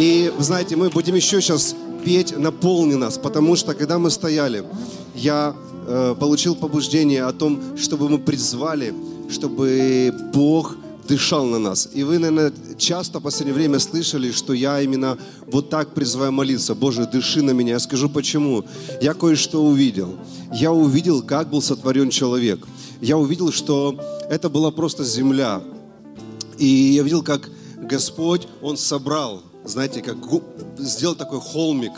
И, знаете, мы будем еще сейчас петь «Наполни нас», потому что, когда мы стояли, я э, получил побуждение о том, чтобы мы призвали, чтобы Бог дышал на нас. И вы, наверное, часто в последнее время слышали, что я именно вот так призываю молиться. Боже, дыши на меня. Я скажу почему. Я кое-что увидел. Я увидел, как был сотворен человек. Я увидел, что это была просто земля. И я видел, как Господь, Он собрал, знаете, как сделал такой холмик.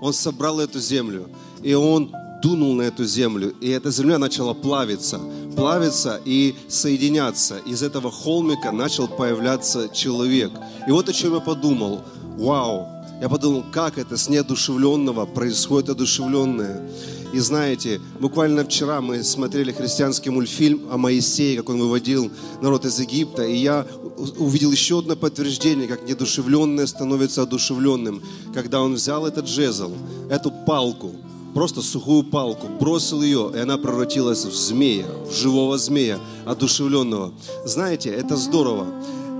Он собрал эту землю. И Он дунул на эту землю, и эта земля начала плавиться, плавиться и соединяться. Из этого холмика начал появляться человек. И вот о чем я подумал. Вау! Я подумал, как это с неодушевленного происходит одушевленное. И знаете, буквально вчера мы смотрели христианский мультфильм о Моисее, как он выводил народ из Египта, и я увидел еще одно подтверждение, как недушевленное становится одушевленным, когда он взял этот жезл, эту палку, просто сухую палку, бросил ее, и она превратилась в змея, в живого змея, одушевленного. Знаете, это здорово.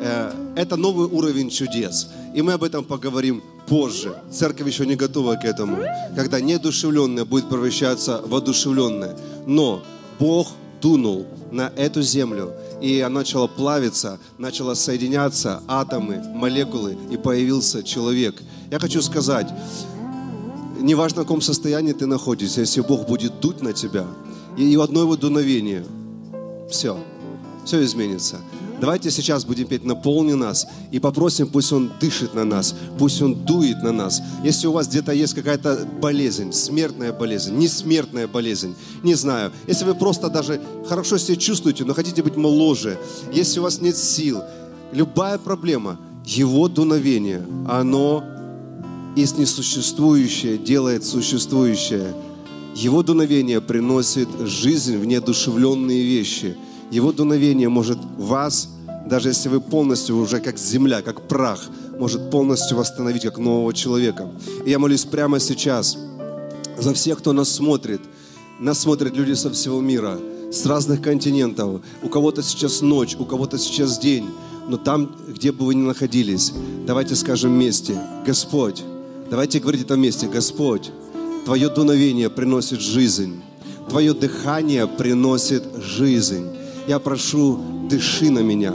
Э, это новый уровень чудес. И мы об этом поговорим позже. Церковь еще не готова к этому. Когда неодушевленное будет превращаться в одушевленное. Но Бог дунул на эту землю, и она начала плавиться, начала соединяться атомы, молекулы, и появился человек. Я хочу сказать, неважно, в каком состоянии ты находишься, если Бог будет дуть на тебя, и в одно его дуновение, все, все изменится. Давайте сейчас будем петь «Наполни нас» и попросим, пусть Он дышит на нас, пусть Он дует на нас. Если у вас где-то есть какая-то болезнь, смертная болезнь, несмертная болезнь, не знаю. Если вы просто даже хорошо себя чувствуете, но хотите быть моложе, если у вас нет сил, любая проблема, Его дуновение, оно из несуществующее делает существующее. Его дуновение приносит жизнь в неодушевленные вещи. Его дуновение может вас, даже если вы полностью уже как земля, как прах, может полностью восстановить как нового человека. И я молюсь прямо сейчас за всех, кто нас смотрит. Нас смотрят люди со всего мира, с разных континентов. У кого-то сейчас ночь, у кого-то сейчас день. Но там, где бы вы ни находились, давайте скажем вместе, Господь, Давайте говорить это вместе. Господь, Твое дуновение приносит жизнь. Твое дыхание приносит жизнь. Я прошу, дыши на меня,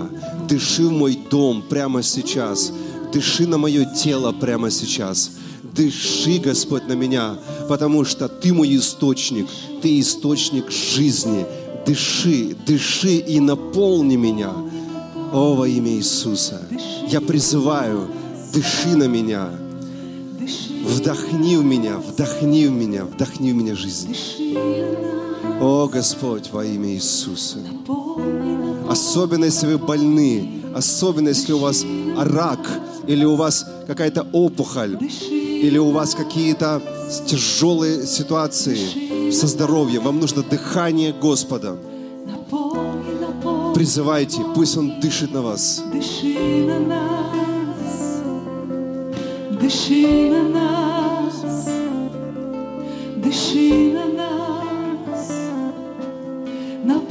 дыши в мой дом прямо сейчас, дыши на мое тело прямо сейчас. Дыши, Господь, на меня, потому что Ты мой источник, Ты источник жизни. Дыши, дыши и наполни меня. О, во имя Иисуса, я призываю, дыши на меня, Вдохни в меня, вдохни в меня, вдохни в меня жизнь. О, Господь, во имя Иисуса. Особенно, если вы больны, особенно, если у вас рак, или у вас какая-то опухоль, или у вас какие-то тяжелые ситуации со здоровьем, вам нужно дыхание Господа. Призывайте, пусть Он дышит на вас. Дыши на нас, дыши на нас. Дыши на нас,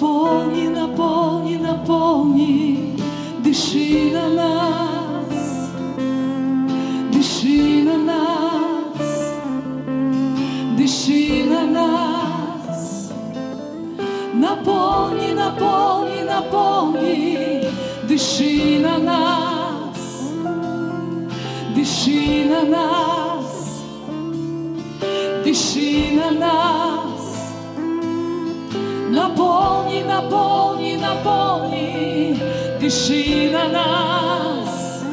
наполни, наполни, наполни, дыши на нас, дыши на нас, дыши на нас, наполни, наполни, наполни, дыши на нас, дыши на нас. Дыши на нас. Наполни, наполни, наполни, дыши на нас,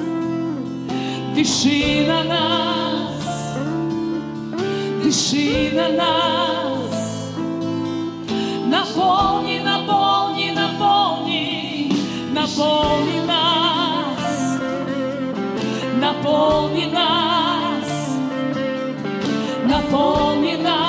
дыши на нас, дыши на нас. Наполни, наполни, наполни, наполни нас, наполни нас. Наполни нас,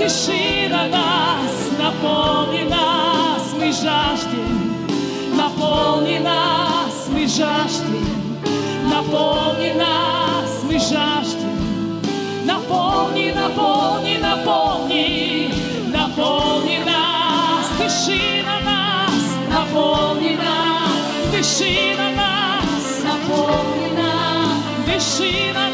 нас, дыши на нас, наполни нас, мы жаждем. Наполни нас, мы жаждем. Наполни нас, мы жаждем. Наполни, наполни, наполни, наполни нас, дыши на нас, наполни нас, дыши на нас, наполни нас, дыши на нас,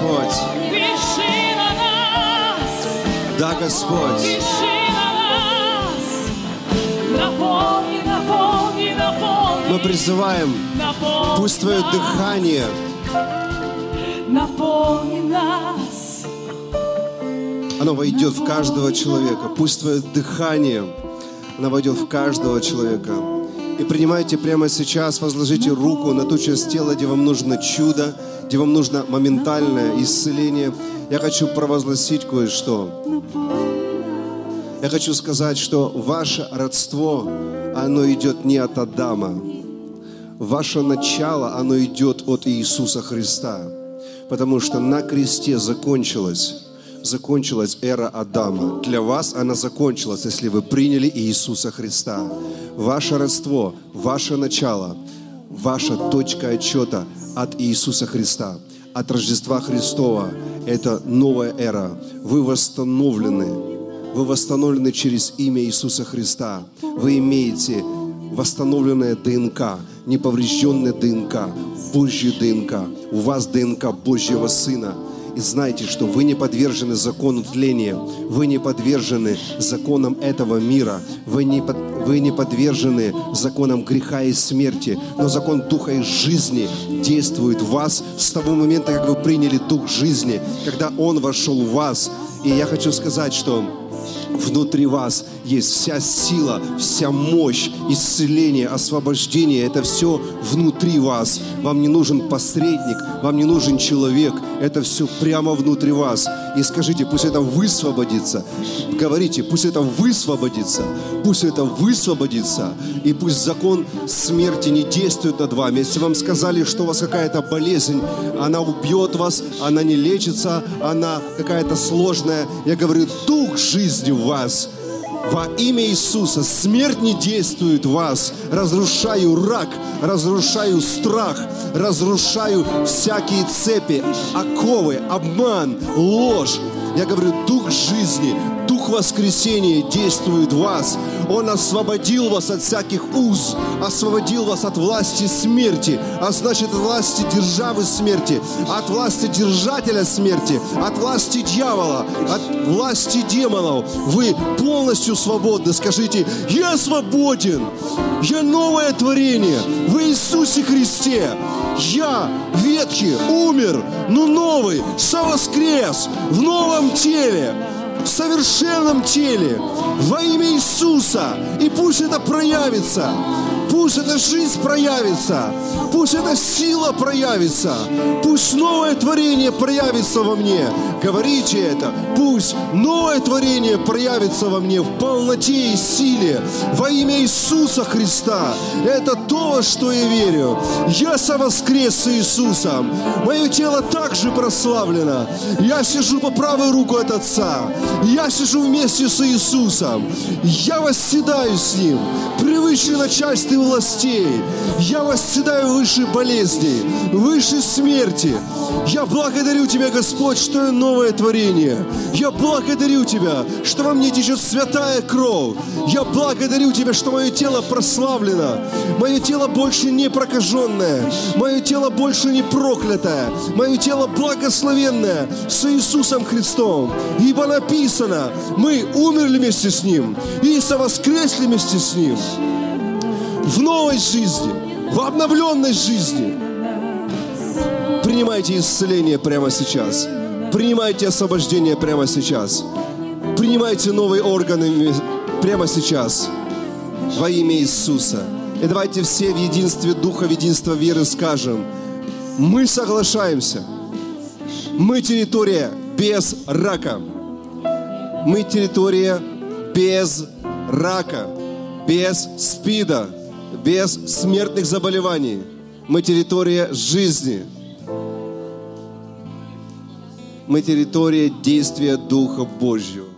Господь. на нас, Да, Господь. на нас, наполни, наполни, наполни, Мы призываем, наполни пусть Твое нас, дыхание наполни нас, оно войдет в каждого человека. Пусть Твое дыхание, оно войдет в каждого человека. И принимайте прямо сейчас, возложите руку на ту часть тела, где вам нужно чудо, где вам нужно моментальное исцеление. Я хочу провозгласить кое-что. Я хочу сказать, что ваше родство, оно идет не от Адама. Ваше начало, оно идет от Иисуса Христа. Потому что на кресте закончилась, закончилась эра Адама. Для вас она закончилась, если вы приняли Иисуса Христа. Ваше родство, ваше начало, ваша точка отчета от Иисуса Христа, от Рождества Христова. Это новая эра. Вы восстановлены. Вы восстановлены через имя Иисуса Христа. Вы имеете восстановленная ДНК, неповрежденная ДНК, Божья ДНК. У вас ДНК Божьего Сына. И знайте, что вы не подвержены закону тления, вы не подвержены законам этого мира, вы не, под- вы не подвержены законам греха и смерти, но закон Духа и жизни действует в вас с того момента, как вы приняли Дух жизни, когда Он вошел в вас. И я хочу сказать, что внутри вас есть вся сила, вся мощь, исцеление, освобождение. Это все внутри вас. Вам не нужен посредник, вам не нужен человек. Это все прямо внутри вас. И скажите, пусть это высвободится. Говорите, пусть это высвободится. Пусть это высвободится. И пусть закон смерти не действует над вами. Если вам сказали, что у вас какая-то болезнь, она убьет вас, она не лечится, она какая-то сложная. Я говорю, дух жизни в вас. Во имя Иисуса смерть не действует в вас. Разрушаю рак, разрушаю страх, разрушаю всякие цепи, оковы, обман, ложь. Я говорю, дух жизни, дух воскресения действует в вас. Он освободил вас от всяких уз, освободил вас от власти смерти, а значит от власти державы смерти, от власти держателя смерти, от власти дьявола, от власти демонов. Вы полностью свободны. Скажите, я свободен, я новое творение в Иисусе Христе. Я ветхий, умер, но новый, совоскрес в новом теле в совершенном теле во имя Иисуса. И пусть это проявится. Пусть эта жизнь проявится. Пусть эта сила проявится. Пусть новое творение проявится во мне. Говорите это. Пусть новое творение проявится во мне в полноте и силе. Во имя Иисуса Христа. Это то, во что я верю. Я совоскрес с Иисусом. Мое тело также прославлено. Я сижу по правую руку от Отца. Я сижу вместе с Иисусом. Я восседаю с Ним превыше начальств и властей. Я восседаю выше болезней, выше смерти. Я благодарю Тебя, Господь, что я новое творение. Я благодарю Тебя, что во мне течет святая кровь. Я благодарю Тебя, что мое тело прославлено. Мое тело больше не прокаженное. Мое тело больше не проклятое. Мое тело благословенное с Иисусом Христом. Ибо написано, мы умерли вместе с Ним и совоскресли вместе с Ним в новой жизни, в обновленной жизни. Принимайте исцеление прямо сейчас. Принимайте освобождение прямо сейчас. Принимайте новые органы прямо сейчас. Во имя Иисуса. И давайте все в единстве Духа, в единстве веры скажем, мы соглашаемся. Мы территория без рака. Мы территория без рака, без спида, без смертных заболеваний. Мы территория жизни. Мы территория действия Духа Божьего.